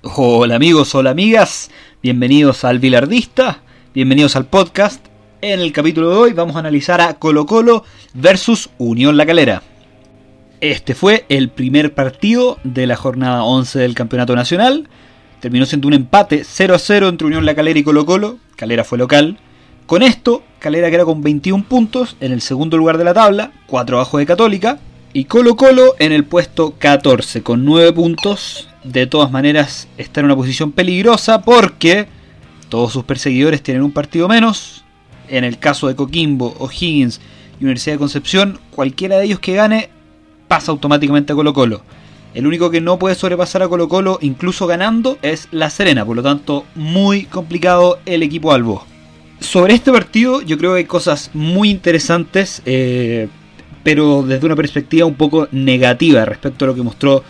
Hola amigos, hola amigas, bienvenidos al Bilardista, bienvenidos al podcast. En el capítulo de hoy vamos a analizar a Colo Colo versus Unión La Calera. Este fue el primer partido de la jornada 11 del Campeonato Nacional. Terminó siendo un empate 0 a 0 entre Unión La Calera y Colo Colo. Calera fue local. Con esto, Calera queda con 21 puntos en el segundo lugar de la tabla, 4 abajo de Católica. Y Colo Colo en el puesto 14 con 9 puntos. De todas maneras está en una posición peligrosa porque todos sus perseguidores tienen un partido menos. En el caso de Coquimbo, O'Higgins y Universidad de Concepción, cualquiera de ellos que gane pasa automáticamente a Colo Colo. El único que no puede sobrepasar a Colo Colo, incluso ganando, es La Serena. Por lo tanto, muy complicado el equipo Albo. Sobre este partido yo creo que hay cosas muy interesantes. Eh, pero desde una perspectiva un poco negativa respecto a lo que mostró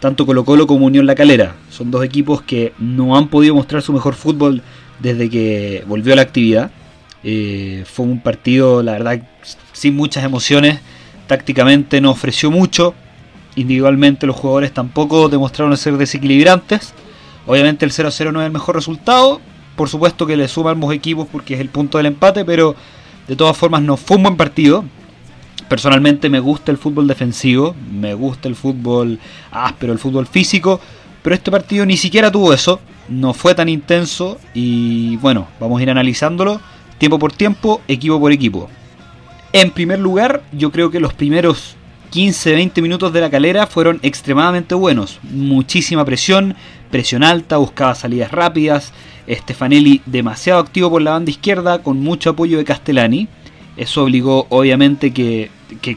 tanto Colo Colo como Unión La Calera. Son dos equipos que no han podido mostrar su mejor fútbol desde que volvió a la actividad. Eh, fue un partido, la verdad, sin muchas emociones. Tácticamente no ofreció mucho. Individualmente los jugadores tampoco demostraron ser desequilibrantes. Obviamente el 0-0 no es el mejor resultado. Por supuesto que le suman ambos equipos porque es el punto del empate, pero de todas formas no fue un buen partido. Personalmente me gusta el fútbol defensivo, me gusta el fútbol áspero, el fútbol físico, pero este partido ni siquiera tuvo eso, no fue tan intenso y bueno, vamos a ir analizándolo tiempo por tiempo, equipo por equipo. En primer lugar, yo creo que los primeros 15-20 minutos de la calera fueron extremadamente buenos. Muchísima presión, presión alta, buscaba salidas rápidas. Stefanelli demasiado activo por la banda izquierda, con mucho apoyo de Castellani. Eso obligó obviamente que,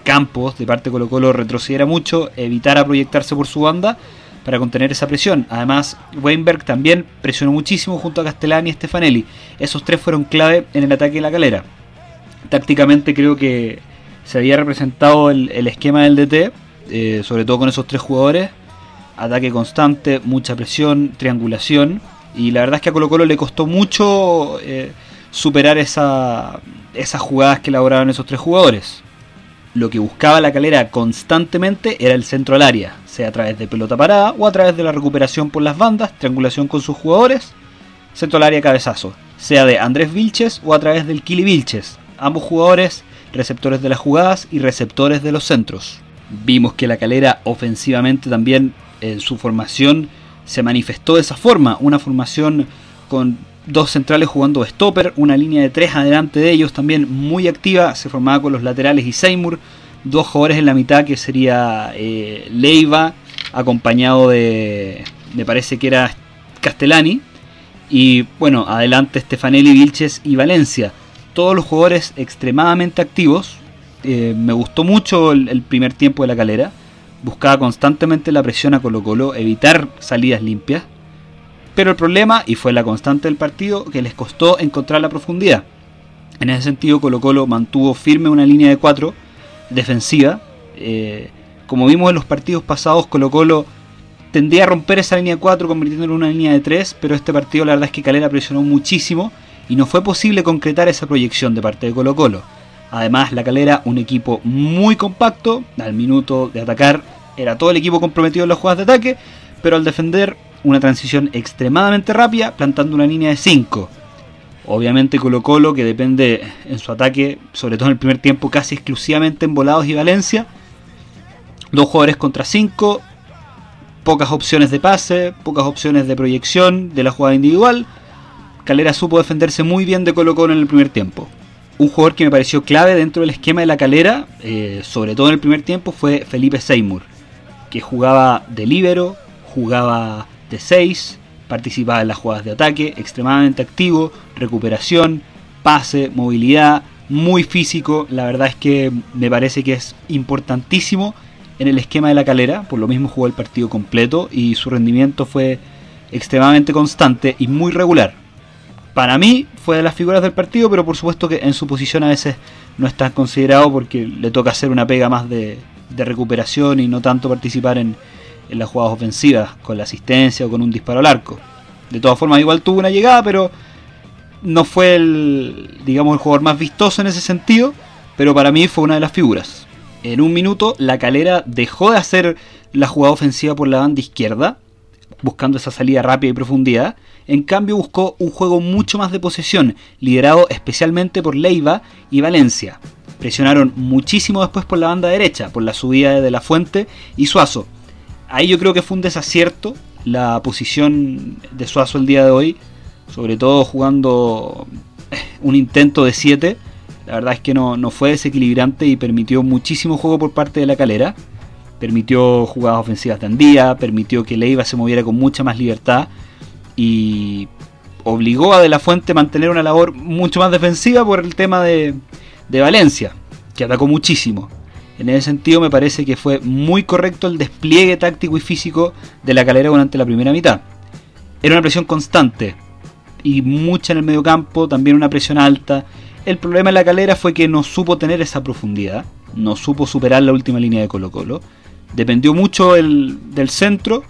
Campos, de parte de Colo Colo, retrocediera mucho, evitara proyectarse por su banda para contener esa presión. Además, Weinberg también presionó muchísimo junto a Castellani y Stefanelli. Esos tres fueron clave en el ataque de la calera. Tácticamente creo que se había representado el, esquema del DT, eh, sobre todo con esos tres jugadores. Ataque constante, mucha presión, triangulación. Y la verdad es que a Colo Colo le costó mucho eh, superar esa, esas jugadas que elaboraron esos tres jugadores. Lo que buscaba la calera constantemente era el centro al área, sea a través de pelota parada o a través de la recuperación por las bandas, triangulación con sus jugadores, centro al área cabezazo, sea de Andrés Vilches o a través del Kili Vilches, ambos jugadores receptores de las jugadas y receptores de los centros. Vimos que la calera ofensivamente también en su formación se manifestó de esa forma, una formación con dos centrales jugando stopper, una línea de tres adelante de ellos también muy activa, se formaba con los laterales y Seymour, dos jugadores en la mitad que sería eh, Leiva, acompañado de, me parece que era Castellani, y bueno, adelante Stefanelli, Vilches y Valencia. Todos los jugadores extremadamente activos. Eh, me gustó mucho el, el, primer tiempo de la calera. Buscaba constantemente la presión a Colo Colo, evitar salidas limpias. Pero el problema, y fue la constante del partido, que les costó encontrar la profundidad. En ese sentido, Colo Colo mantuvo firme una línea de 4 defensiva. Eh, como vimos en los partidos pasados, Colo Colo tendía a romper esa línea de 4 convirtiéndola en una línea de 3, pero este partido la verdad es que Calera presionó muchísimo y no fue posible concretar esa proyección de parte de Colo Colo. Además, la Calera, un equipo muy compacto, al minuto de atacar era todo el equipo comprometido en las jugadas de ataque, pero al defender una transición extremadamente rápida, plantando una línea de 5. Obviamente Colo Colo, que depende en su ataque, sobre todo en el primer tiempo, casi exclusivamente en Volados y Valencia. Dos jugadores contra 5, pocas opciones de pase, pocas opciones de proyección de la jugada individual. Calera supo defenderse muy bien de Colo Colo en el primer tiempo. Un jugador que me pareció clave dentro del esquema de la calera, eh, sobre todo en el primer tiempo, fue Felipe Seymour, que jugaba de líbero, jugaba de 6, participaba en las jugadas de ataque, extremadamente activo, recuperación, pase, movilidad, muy físico. La verdad es que me parece que es importantísimo en el esquema de la calera, por lo mismo jugó el partido completo y su rendimiento fue extremadamente constante y muy regular. Para mí fue de las figuras del partido, pero por supuesto que en su posición a veces no está considerado porque le toca hacer una pega más de, de recuperación y no tanto participar en, en las jugadas ofensivas, con la asistencia o con un disparo al arco. De todas formas, igual tuvo una llegada, pero no fue el, digamos, el jugador más vistoso en ese sentido, pero para mí fue una de las figuras. En un minuto, la calera dejó de hacer la jugada ofensiva por la banda izquierda, buscando esa salida rápida y profundidad. En cambio buscó un juego mucho más de posesión, liderado especialmente por Leiva y Valencia. Presionaron muchísimo después por la banda derecha, por la subida de La Fuente y Suazo. Ahí yo creo que fue un desacierto la posición de Suazo el día de hoy, sobre todo jugando un intento de 7. La verdad es que no, no fue desequilibrante y permitió muchísimo juego por parte de la calera permitió jugadas ofensivas de Andía, permitió que Leiva se moviera con mucha más libertad y obligó a De La Fuente a mantener una labor mucho más defensiva por el tema de, de Valencia, que atacó muchísimo. En ese sentido me parece que fue muy correcto el despliegue táctico y físico de la calera durante la primera mitad. Era una presión constante y mucha en el medio campo, también una presión alta. El problema en la calera fue que no supo tener esa profundidad, no supo superar la última línea de Colo Colo dependió mucho del centro,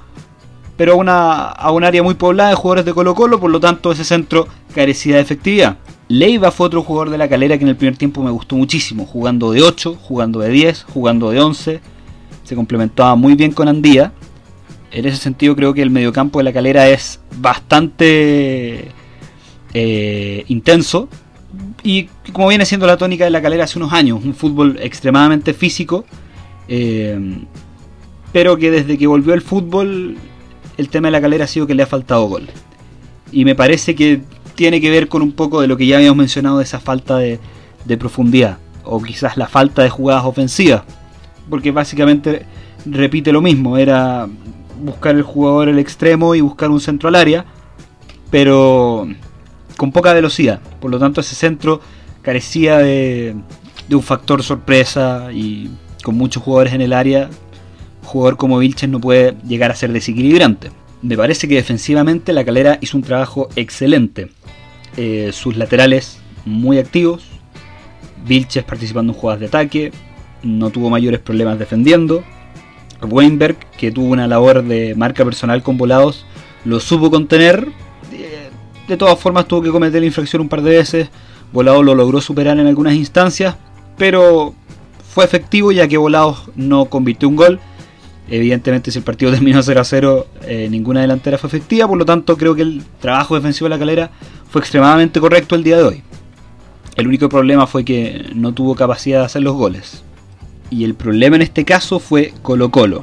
pero a un área muy poblada de jugadores de Colo Colo, por lo tanto ese centro carecía de efectividad. Leiva fue otro jugador de la calera que en el primer tiempo me gustó muchísimo, jugando de 8, jugando de 10, jugando de 11, se complementaba muy bien con Andía. En ese sentido creo que el mediocampo de la calera es bastante eh, intenso, y como viene siendo la tónica de la calera hace unos años, un fútbol extremadamente físico, eh, pero que desde que volvió el fútbol el tema de la calera ha sido que le ha faltado gol. Y me parece que tiene que ver con un poco de lo que ya habíamos mencionado de esa falta de, profundidad, o quizás la falta de jugadas ofensivas, porque básicamente repite lo mismo, era buscar el jugador el extremo y buscar un centro al área, pero con poca velocidad, por lo tanto ese centro carecía de, de un factor sorpresa y con muchos jugadores en el área jugador como Vilches no puede llegar a ser desequilibrante. Me parece que defensivamente la calera hizo un trabajo excelente. Eh, sus laterales muy activos. Vilches participando en jugadas de ataque. No tuvo mayores problemas defendiendo. Weinberg, que tuvo una labor de marca personal con volados, lo supo contener. Eh, de todas formas tuvo que cometer la infracción un par de veces. Volado lo logró superar en algunas instancias. Pero fue efectivo ya que Volados no convirtió un gol Evidentemente, si el partido terminó 0 a 0, eh, ninguna delantera fue efectiva. Por lo tanto, creo que el trabajo defensivo de la calera fue extremadamente correcto el día de hoy. El único problema fue que no tuvo capacidad de hacer los goles. Y el problema en este caso fue Colo Colo.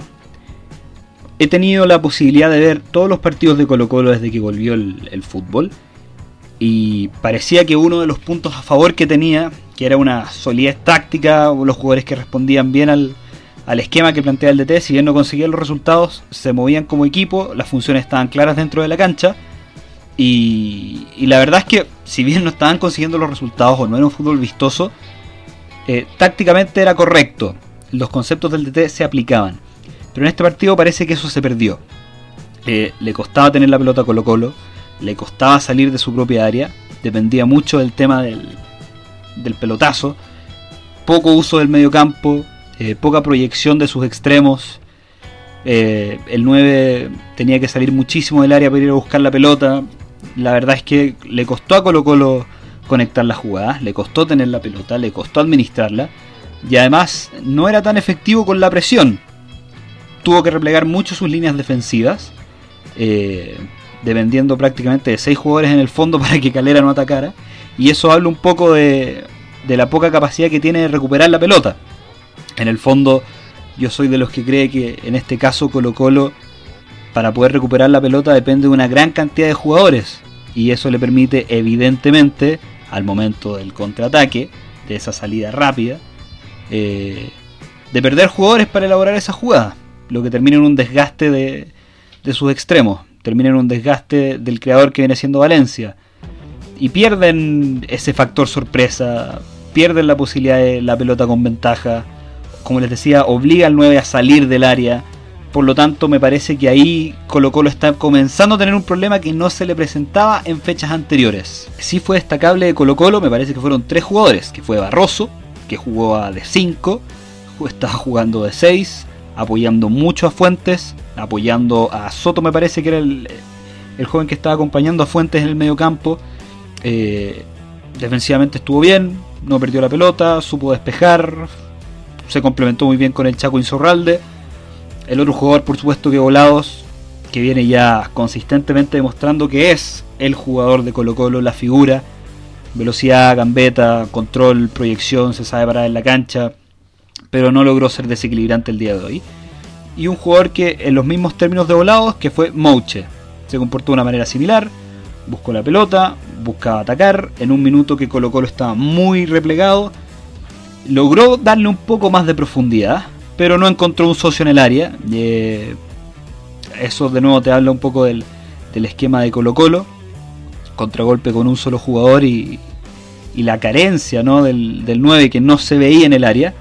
He tenido la posibilidad de ver todos los partidos de Colo Colo desde que volvió el, fútbol. Y parecía que uno de los puntos a favor que tenía, que era una solidez táctica, los jugadores que respondían bien al, al esquema que plantea el DT, si bien no conseguían los resultados, se movían como equipo, las funciones estaban claras dentro de la cancha. Y, la verdad es que, si bien no estaban consiguiendo los resultados o no era un fútbol vistoso, eh, tácticamente era correcto. Los conceptos del DT se aplicaban. Pero en este partido parece que eso se perdió. Eh, le costaba tener la pelota Colo Colo, le costaba salir de su propia área, dependía mucho del tema del, del pelotazo, poco uso del medio campo, eh, poca proyección de sus extremos. El 9 tenía que salir muchísimo del área para ir a buscar la pelota. La verdad es que le costó a Colo Colo conectar las jugadas, le costó tener la pelota, le costó administrarla. Y además no era tan efectivo con la presión. Tuvo que replegar mucho sus líneas defensivas. Eh, dependiendo prácticamente de 6 jugadores en el fondo para que Calera no atacara. Y eso habla un poco de, de la poca capacidad que tiene de recuperar la pelota. En el fondo, yo soy de los que cree que en este caso Colo Colo, para poder recuperar la pelota, depende de una gran cantidad de jugadores. Y eso le permite, evidentemente, al momento del contraataque, de esa salida rápida, eh, de perder jugadores para elaborar esa jugada. Lo que termina en un desgaste de, de sus extremos. Termina en un desgaste del creador que viene siendo Valencia. Y pierden ese factor sorpresa. Pierden la posibilidad de la pelota con ventaja como les decía, obliga al 9 a salir del área. Por lo tanto, me parece que ahí Colo Colo está comenzando a tener un problema que no se le presentaba en fechas anteriores. Sí fue destacable de Colo Colo, me parece que fueron tres jugadores, que fue Barroso, que jugó de 5, estaba jugando de 6, apoyando mucho a Fuentes, apoyando a Soto me parece que era el, joven que estaba acompañando a Fuentes en el medio campo. Eh, defensivamente estuvo bien, no perdió la pelota, supo despejar, se complementó muy bien con el Chaco Insorralde. El otro jugador, por supuesto, que Volados que viene ya consistentemente demostrando que es el jugador de Colo Colo, la figura, velocidad, gambeta, control, proyección, se sabe parar en la cancha, pero no logró ser desequilibrante el día de hoy. Y un jugador que en los mismos términos de volados, que fue Mouche, se comportó de una manera similar, buscó la pelota, buscaba atacar, en un minuto que Colo Colo estaba muy replegado, logró darle un poco más de profundidad, pero no encontró un socio en el área. Eh, eso de nuevo te habla un poco del, esquema de Colo Colo, contragolpe con un solo jugador y, la carencia ¿no? del, del 9 que no se veía en el área.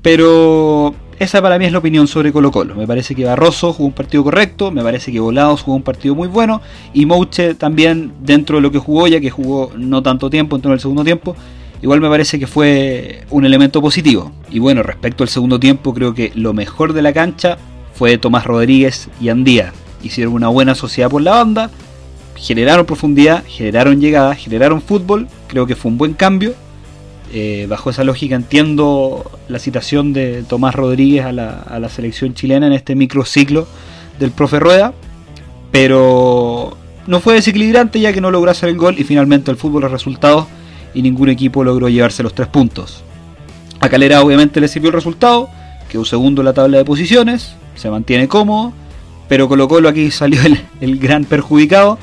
Pero esa para mí es la opinión sobre Colo Colo. Me parece que Barroso jugó un partido correcto, me parece que Volados jugó un partido muy bueno y Mouche también dentro de lo que jugó, ya que jugó no tanto tiempo, entró en el segundo tiempo, igual me parece que fue un elemento positivo. Y bueno, respecto al segundo tiempo, creo que lo mejor de la cancha fue Tomás Rodríguez y Andía. Hicieron una buena sociedad por la banda, generaron profundidad, generaron llegada, generaron fútbol, creo que fue un buen cambio eh, bajo esa lógica entiendo la citación de Tomás Rodríguez a la, selección chilena en este microciclo del profe Rueda, pero no fue desequilibrante ya que no logró hacer el gol y finalmente el fútbol los resultados y ningún equipo logró llevarse los tres puntos. A Calera obviamente le sirvió el resultado, quedó segundo en la tabla de posiciones, se mantiene cómodo, pero Colo Colo aquí salió el, el gran perjudicado,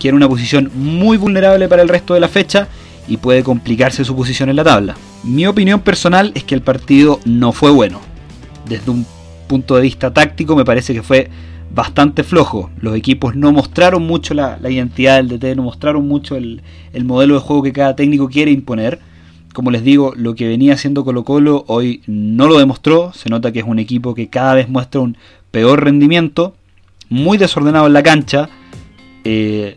que era una posición muy vulnerable para el resto de la fecha y puede complicarse su posición en la tabla. Mi opinión personal es que el partido no fue bueno. Desde un punto de vista táctico me parece que fue bastante flojo. Los equipos no mostraron mucho la, identidad del DT, no mostraron mucho el, modelo de juego que cada técnico quiere imponer. Como les digo, lo que venía haciendo Colo Colo hoy no lo demostró. Se nota que es un equipo que cada vez muestra un peor rendimiento, muy desordenado en la cancha. Eh,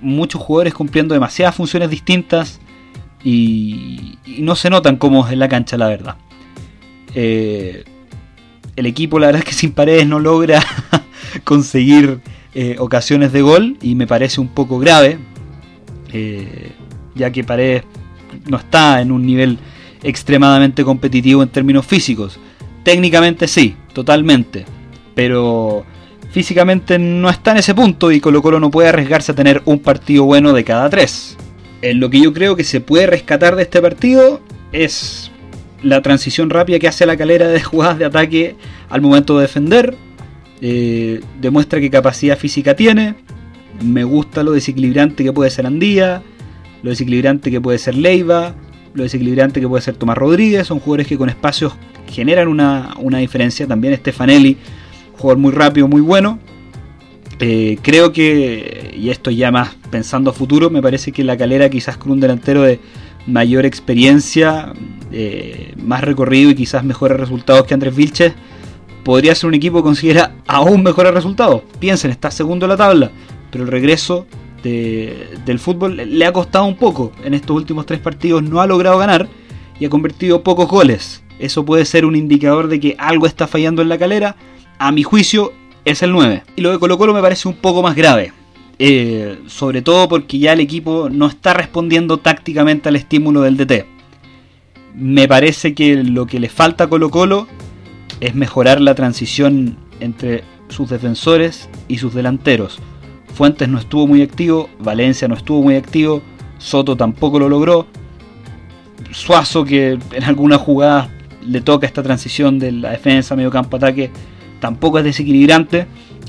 muchos jugadores cumpliendo demasiadas funciones distintas y, no se notan como en la cancha, la verdad. Eh, el equipo, la verdad es que sin paredes no logra conseguir eh, ocasiones de gol y me parece un poco grave, eh, ya que Paredes no está en un nivel extremadamente competitivo en términos físicos. Técnicamente sí, totalmente, pero físicamente no está en ese punto y Colo Colo no puede arriesgarse a tener un partido bueno de cada tres. En lo que yo creo que se puede rescatar de este partido es la transición rápida que hace la calera de jugadas de ataque al momento de defender. Eh, demuestra qué capacidad física tiene. Me gusta lo desequilibrante que puede ser Andía, lo desequilibrante que puede ser Leiva, lo desequilibrante que puede ser Tomás Rodríguez. Son jugadores que con espacios generan una, una diferencia. También Stefanelli jugador muy rápido, muy bueno. Eh, creo que, y esto ya más pensando a futuro, me parece que la calera quizás con un delantero de mayor experiencia, eh, más recorrido y quizás mejores resultados que Andrés Vilches, podría ser un equipo que considera aún mejores resultados. Piensen, está segundo en la tabla, pero el regreso del fútbol le ha costado un poco. En estos últimos tres partidos no ha logrado ganar y ha convertido pocos goles. Eso puede ser un indicador de que algo está fallando en la calera a mi juicio, es el 9. Y lo de Colo Colo me parece un poco más grave. Eh, sobre todo porque ya el equipo no está respondiendo tácticamente al estímulo del DT. Me parece que lo que le falta a Colo Colo es mejorar la transición entre sus defensores y sus delanteros. Fuentes no estuvo muy activo, Valencia no estuvo muy activo, Soto tampoco lo logró. Suazo que en algunas jugadas le toca esta transición de la defensa, medio campo, ataque, tampoco es desequilibrante.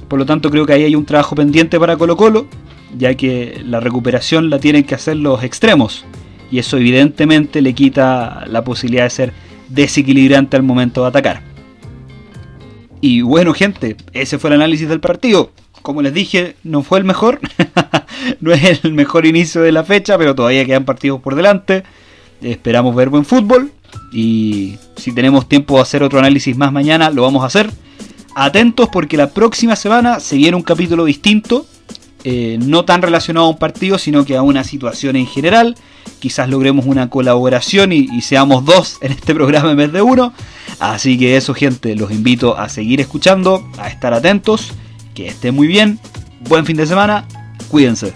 Por lo tanto, creo que ahí hay un trabajo pendiente para Colo Colo, ya que la recuperación la tienen que hacer los extremos. Y eso evidentemente le quita la posibilidad de ser desequilibrante al momento de atacar. Y bueno, gente, ese fue el análisis del partido. Como les dije, no fue el mejor. no es el mejor inicio de la fecha, pero todavía quedan partidos por delante. Esperamos ver buen fútbol. Y si tenemos tiempo de hacer otro análisis más mañana, lo vamos a hacer atentos porque la próxima semana se viene un capítulo distinto, eh, no tan relacionado a un partido, sino que a una situación en general. Quizás logremos una colaboración y, y, seamos dos en este programa en vez de uno. Así que eso, gente, los invito a seguir escuchando, a estar atentos, que estén muy bien, buen fin de semana, cuídense.